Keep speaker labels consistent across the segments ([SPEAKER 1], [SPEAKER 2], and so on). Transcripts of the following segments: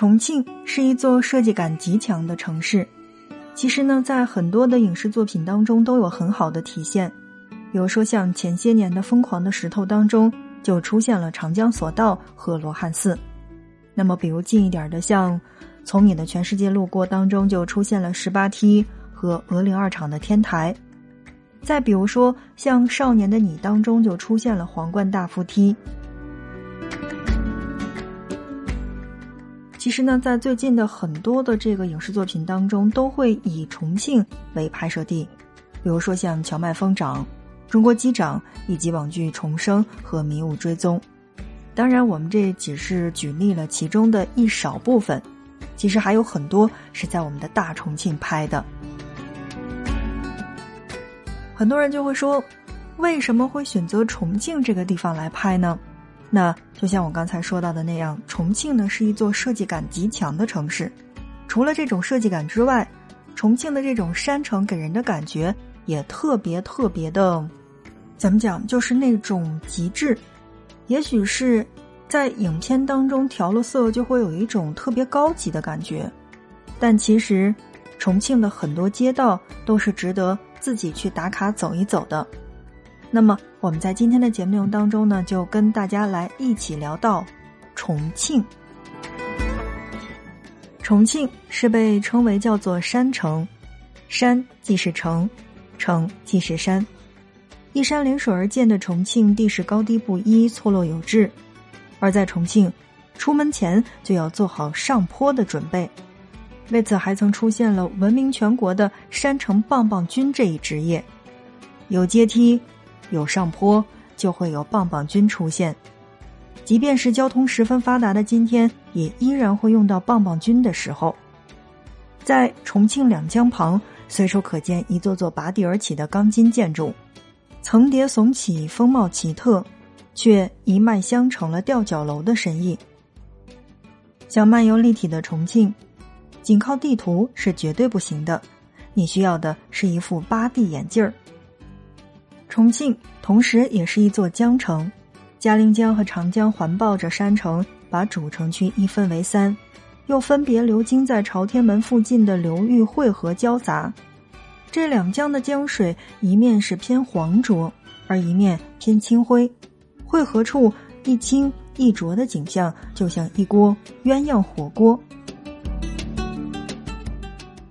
[SPEAKER 1] 重庆是一座设计感极强的城市，其实呢，在很多的影视作品当中都有很好的体现。比如说，像前些年的《疯狂的石头》当中，就出现了长江索道和罗汉寺。那么，比如近一点的，像《从你的全世界路过》当中，就出现了十八梯和鹅岭二厂的天台。再比如说，像《少年的你》当中，就出现了皇冠大扶梯。其实呢，在最近的很多的这个影视作品当中，都会以重庆为拍摄地，比如说像《荞麦疯长》《中国机长》以及网剧《重生》和《迷雾追踪》。当然，我们这只是举例了其中的一少部分，其实还有很多是在我们的大重庆拍的。很多人就会说，为什么会选择重庆这个地方来拍呢？那就像我刚才说到的那样，重庆呢是一座设计感极强的城市。除了这种设计感之外，重庆的这种山城给人的感觉也特别特别的，怎么讲？就是那种极致。也许是在影片当中调了色，就会有一种特别高级的感觉。但其实，重庆的很多街道都是值得自己去打卡走一走的。那么我们在今天的节目内容当中呢，就跟大家来一起聊到重庆。重庆是被称为叫做山城，山即是城，城即是山，依山临水而建的重庆地势高低不一，错落有致。而在重庆，出门前就要做好上坡的准备，为此还曾出现了闻名全国的山城棒棒军这一职业，有阶梯。有上坡，就会有棒棒军出现。即便是交通十分发达的今天，也依然会用到棒棒军的时候。在重庆两江旁，随处可见一座座拔地而起的钢筋建筑，层叠耸起，风貌奇特，却一脉相承了吊脚楼的神意。想漫游立体的重庆，仅靠地图是绝对不行的，你需要的是一副八 D 眼镜儿。重庆同时也是一座江城，嘉陵江和长江环抱着山城，把主城区一分为三，又分别流经在朝天门附近的流域汇合交杂。这两江的江水一面是偏黄浊，而一面偏青灰，汇合处一清一浊的景象，就像一锅鸳鸯火锅。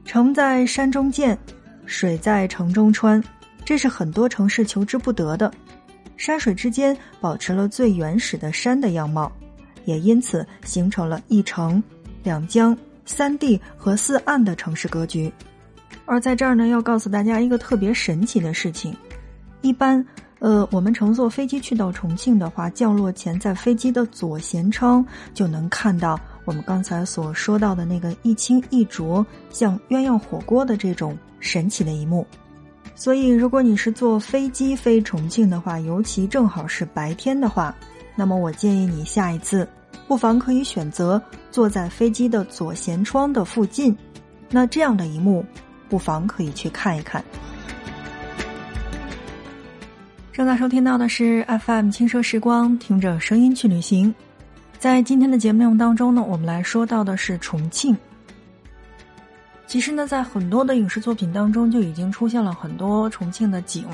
[SPEAKER 1] 城在山中建，水在城中穿。这是很多城市求之不得的，山水之间保持了最原始的山的样貌，也因此形成了一城、两江、三地和四岸的城市格局。而在这儿呢，要告诉大家一个特别神奇的事情：一般，呃，我们乘坐飞机去到重庆的话，降落前在飞机的左舷窗就能看到我们刚才所说到的那个一清一浊、像鸳鸯火锅的这种神奇的一幕。所以，如果你是坐飞机飞重庆的话，尤其正好是白天的话，那么我建议你下一次，不妨可以选择坐在飞机的左舷窗的附近，那这样的一幕，不妨可以去看一看。正在收听到的是 FM 轻奢时光，听着声音去旅行。在今天的节目内容当中呢，我们来说到的是重庆。其实呢，在很多的影视作品当中就已经出现了很多重庆的景。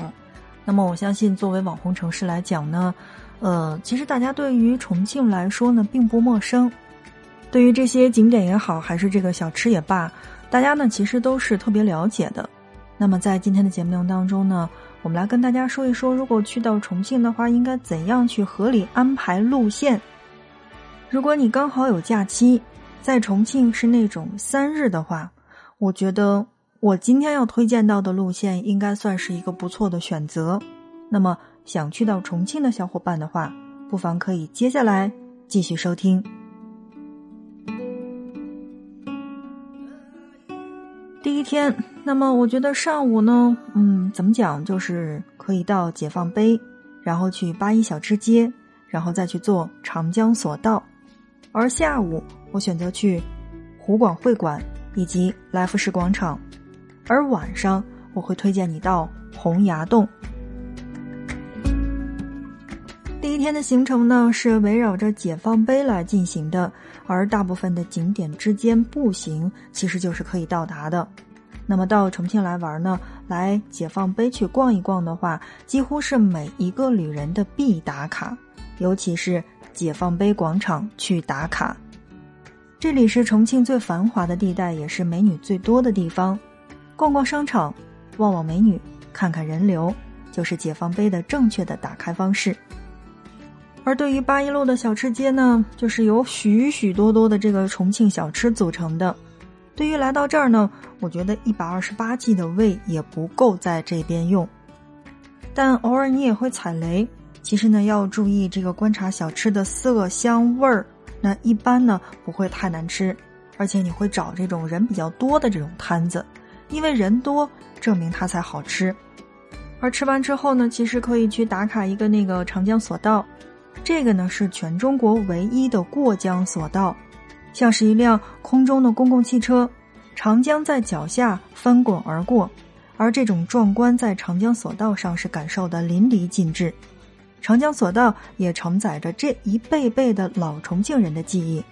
[SPEAKER 1] 那么，我相信作为网红城市来讲呢，呃，其实大家对于重庆来说呢并不陌生。对于这些景点也好，还是这个小吃也罢，大家呢其实都是特别了解的。那么，在今天的节目当中呢，我们来跟大家说一说，如果去到重庆的话，应该怎样去合理安排路线。如果你刚好有假期，在重庆是那种三日的话。我觉得我今天要推荐到的路线应该算是一个不错的选择。那么，想去到重庆的小伙伴的话，不妨可以接下来继续收听。第一天，那么我觉得上午呢，嗯，怎么讲，就是可以到解放碑，然后去八一小吃街，然后再去坐长江索道。而下午，我选择去湖广会馆。以及来福士广场，而晚上我会推荐你到洪崖洞。第一天。的行程呢是围绕着解放碑来进行的，而大部分的景点之间步行其实就是可以到达的。那么到重庆来玩呢，来解放碑去逛一逛的话，几乎是每一个旅人的必打卡，尤其是解放碑广场去打卡。这里是重庆最繁华的地带，也是美女最多的地方。逛逛商场，望望美女，看看人流，就是解放碑的正确的打开方式。而对于八一路的小吃街呢，就是由许许多多的这个重庆小吃组成的。对于来到这儿呢，我觉得一百二十八 G 的胃也不够在这边用，但偶尔你也会踩雷。其实呢，要注意这个观察小吃的色香味儿，那一般呢不会太难吃，而且你会找这种人比较多的这种摊子，因为人多证明它才好吃。而吃完之后呢，其实可以去打卡一个那个长江索道，这个呢是全中国唯一的过江索道。像是一辆空中的公共汽车，长江在脚下翻滚而过，而这种壮观在长江索道上是感受的淋漓尽致。长江索道也承载着这一辈辈的老重庆人的记忆。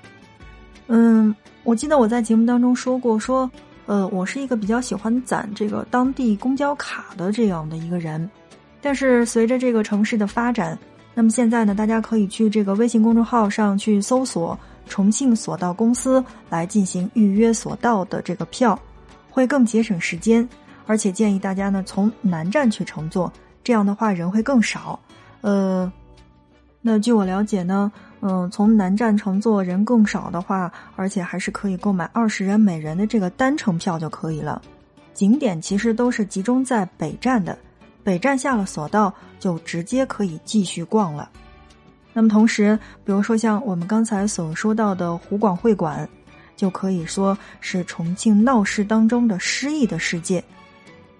[SPEAKER 1] 嗯，我记得我在节目当中说过，说，呃，我是一个比较喜欢攒这个当地公交卡的这样的一个人，但是随着这个城市的发展，那么现在呢，大家可以去这个微信公众号上去搜索。重庆索道公司来进行预约索道的这个票，会更节省时间，而且建议大家呢从南站去乘坐，这样的话人会更少。呃，那据我了解呢，嗯，从南站乘坐人更少的话，而且还是可以购买二十人每人的这个单程票就可以了。景点其实都是集中在北站的，北站下了索道就直接可以继续逛了。那么同时，比如说像我们刚才所说到的湖广会馆，就可以说是重庆闹市当中的诗意的世界。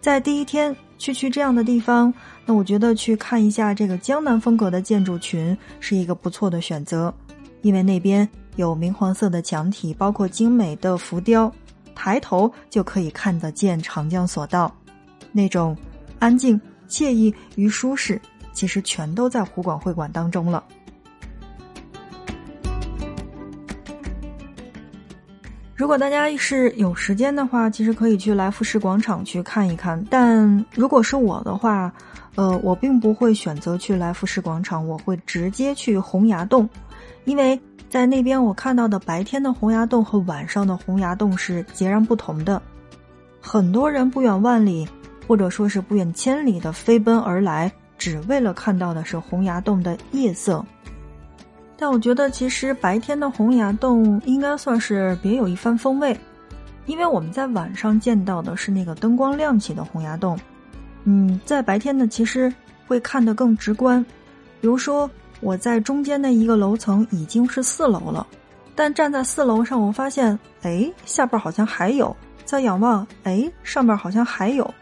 [SPEAKER 1] 在第一天去去这样的地方，那我觉得去看一下这个江南风格的建筑群是一个不错的选择，因为那边有明黄色的墙体，包括精美的浮雕，抬头就可以看得见长江索道，那种安静、惬意与舒适，其实全都在湖广会馆当中了。如果大家是有时间的话，其实可以去来福士广场去看一看。但如果是我的话，呃，我并不会选择去来福士广场，我会直接去洪崖洞，因为在那边我看到的白天的洪崖洞和晚上的洪崖洞是截然不同的。很多人不远万里，或者说是不远千里的飞奔而来，只为了看到的是洪崖洞的夜色。但我觉得，其实白天的洪崖洞应该算是别有一番风味，因为我们在晚上见到的是那个灯光亮起的洪崖洞，嗯，在白天呢，其实会看得更直观。比如说，我在中间的一个楼层已经是四楼了，但站在四楼上，我发现，哎，下边好像还有；再仰望，哎，上边好像还有。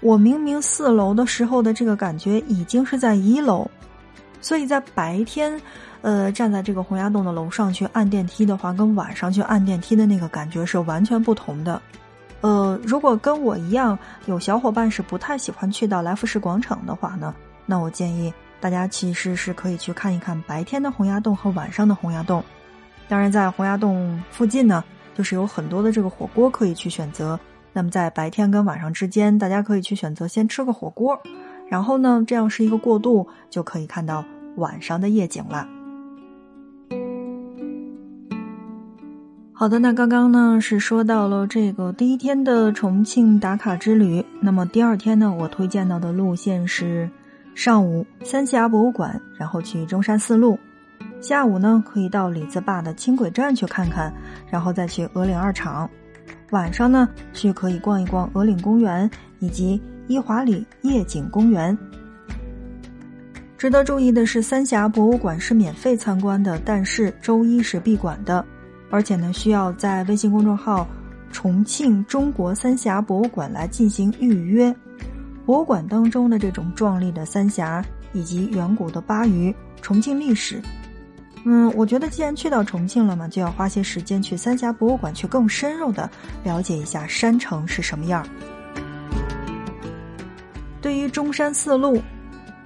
[SPEAKER 1] 我明明四楼的时候的这个感觉已经是在一楼，所以在白天。呃，站在这个洪崖洞的楼上去按电梯的话，跟晚上去按电梯的那个感觉是完全不同的。呃，如果跟我一样有小伙伴是不太喜欢去到来福士广场的话呢，那我建议大家其实是可以去看一看白天的洪崖洞和晚上的洪崖洞。当然，在洪崖洞附近呢，就是有很多的这个火锅可以去选择。那么在白天跟晚上之间，大家可以去选择先吃个火锅，然后呢，这样是一个过渡，就可以看到晚上的夜景了。好的，那刚刚呢是说到了这个第一天的重庆打卡之旅。那么第二天呢，我推荐到的路线是上午三峡博物馆，然后去中山四路；下午呢可以到李子坝的轻轨站去看看，然后再去鹅岭二厂；晚上呢去可以逛一逛鹅岭公园以及伊华里夜景公园。值得注意的是，三峡博物馆是免费参观的，但是周一是闭馆的。而且呢，需要在微信公众号“重庆中国三峡博物馆”来进行预约。博物馆当中的这种壮丽的三峡以及远古的巴渝、重庆历史，嗯，我觉得既然去到重庆了嘛，就要花些时间去三峡博物馆去更深入的了解一下山城是什么样。对于中山四路，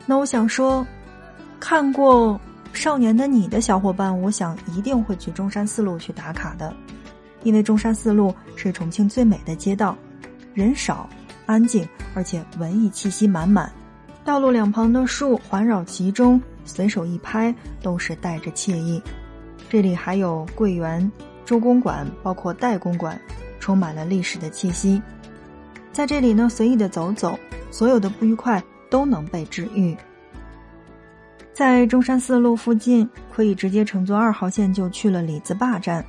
[SPEAKER 1] 那我想说，看过少年的你的小伙伴，我想一定会去中山四路去打卡的，因为中山四路是重庆最美的街道，人少、安静，而且文艺气息满满。道路两旁的树环绕其中，随手一拍都是带着惬意。这里还有桂园、周公馆，包括代公馆，充满了历史的气息。在这里呢，随意的走走，所有的不愉快都能被治愈。在中山四路附近，可以直接乘坐二号线就去了李子坝站。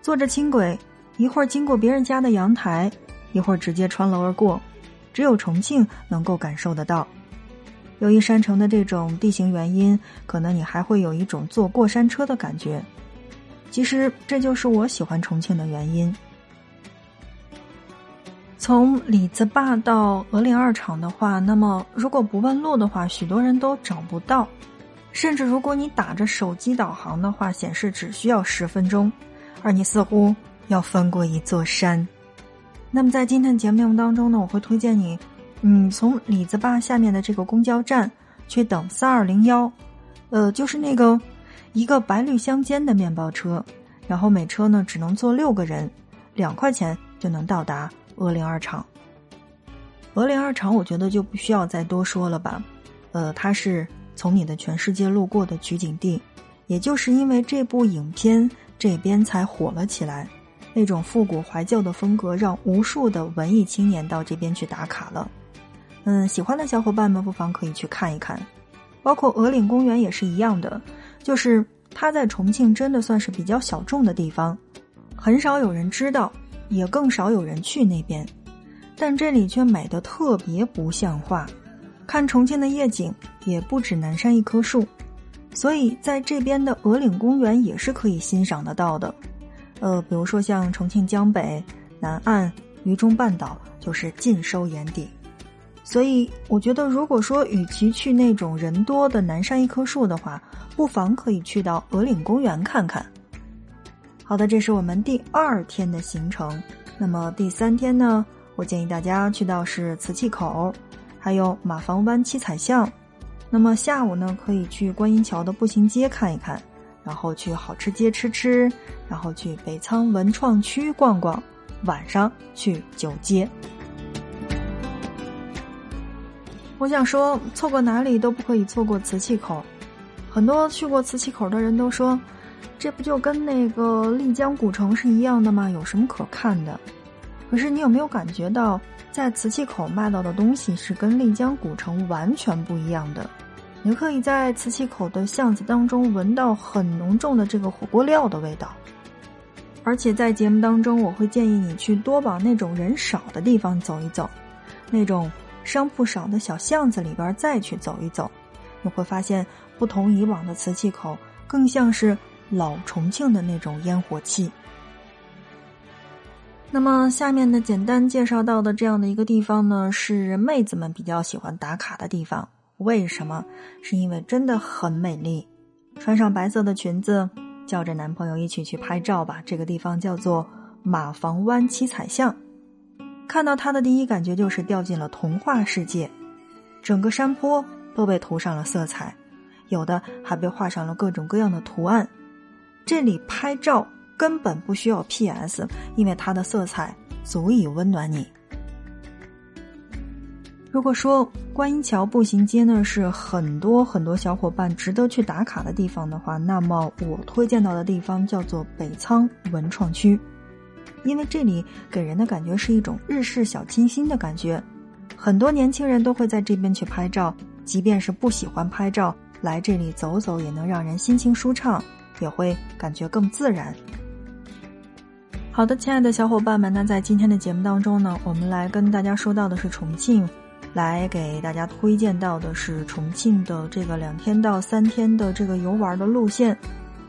[SPEAKER 1] 坐着轻轨，一会儿经过别人家的阳台，一会儿直接穿楼而过，只有重庆能够感受得到。由于山城的这种地形原因，可能你还会有一种坐过山车的感觉。其实这就是我喜欢重庆的原因。从李子坝到鹅岭二厂的话，那么如果不问路的话，许多人都找不到。甚至如果你打着手机导航的话，显示只需要十分钟，而你似乎要翻过一座山。那么在今天的节目当中呢，我会推荐你，嗯，从李子坝下面的这个公交站去等三二零幺，呃，就是那个一个白绿相间的面包车，然后每车呢只能坐六个人，两块钱就能到达。鹅岭二厂，鹅岭二厂，我觉得就不需要再多说了吧。呃，它是从你的全世界路过的取景地，也就是因为这部影片这边才火了起来。那种复古怀旧的风格，让无数的文艺青年到这边去打卡了。嗯，喜欢的小伙伴们不妨可以去看一看。包括鹅岭公园也是一样的，就是它在重庆真的算是比较小众的地方，很少有人知道。也更少有人去那边，但这里却美得特别不像话。看重庆的夜景，也不止南山一棵树，所以在这边的鹅岭公园也是可以欣赏得到的。呃，比如说像重庆江北、南岸、渝中半岛，就是尽收眼底。所以我觉得，如果说与其去那种人多的南山一棵树的话，不妨可以去到鹅岭公园看看。好的，这是我们第二天的行程。那么第三天呢？我建议大家去到是磁器口，还有马房湾七彩巷。那么下午呢，可以去观音桥的步行街看一看，然后去好吃街吃吃，然后去北仓文创区逛逛，晚上去九街。我想说，错过哪里都不可以错过瓷器口。很多去过瓷器口的人都说。这不就跟那个丽江古城是一样的吗？有什么可看的？可是你有没有感觉到，在磁器口卖到的东西是跟丽江古城完全不一样的？你可以在磁器口的巷子当中闻到很浓重的这个火锅料的味道。而且在节目当中，我会建议你去多往那种人少的地方走一走，那种商铺少的小巷子里边再去走一走，你会发现不同以往的瓷器口更像是。老重庆的那种烟火气。那么下面的简单介绍到的这样的一个地方呢，是妹子们比较喜欢打卡的地方。为什么？是因为真的很美丽。穿上白色的裙子，叫着男朋友一起去拍照吧。这个地方叫做马房湾七彩巷。看到它的第一感觉就是掉进了童话世界。整个山坡都被涂上了色彩，有的还被画上了各种各样的图案。这里拍照根本不需要 PS，因为它的色彩足以温暖你。如果说观音桥步行街呢是很多很多小伙伴值得去打卡的地方的话，那么我推荐到的地方叫做北仓文创区，因为这里给人的感觉是一种日式小清新的感觉，很多年轻人都会在这边去拍照，即便是不喜欢拍照，来这里走走也能让人心情舒畅。也会感觉更自然。好的，亲爱的小伙伴们，那在今天的节目当中呢，我们来跟大家说到的是重庆，来给大家推荐到的是重庆的这个两天到三天的这个游玩的路线。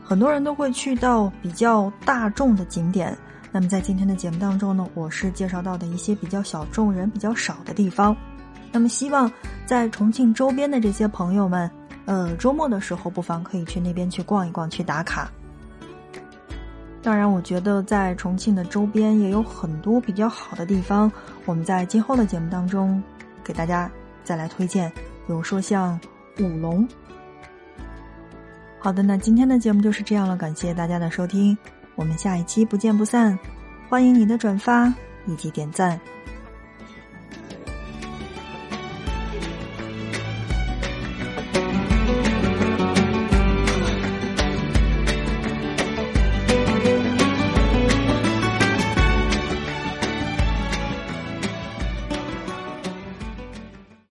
[SPEAKER 1] 很多人都会去到比较大众的景点，那么在今天的节目当中呢，我是介绍到的一些比较小众、人比较少的地方。那么希望在重庆周边的这些朋友们。呃，周末的时候不妨可以去那边去逛一逛，去打卡。当然，我觉得在重庆的周边也有很多比较好的地方，我们在今后的节目当中给大家再来推荐。比如说像五龙，好的，那今天的节目就是这样了，感谢大家的收听，我们下一期不见不散。欢迎你的转发以及点赞。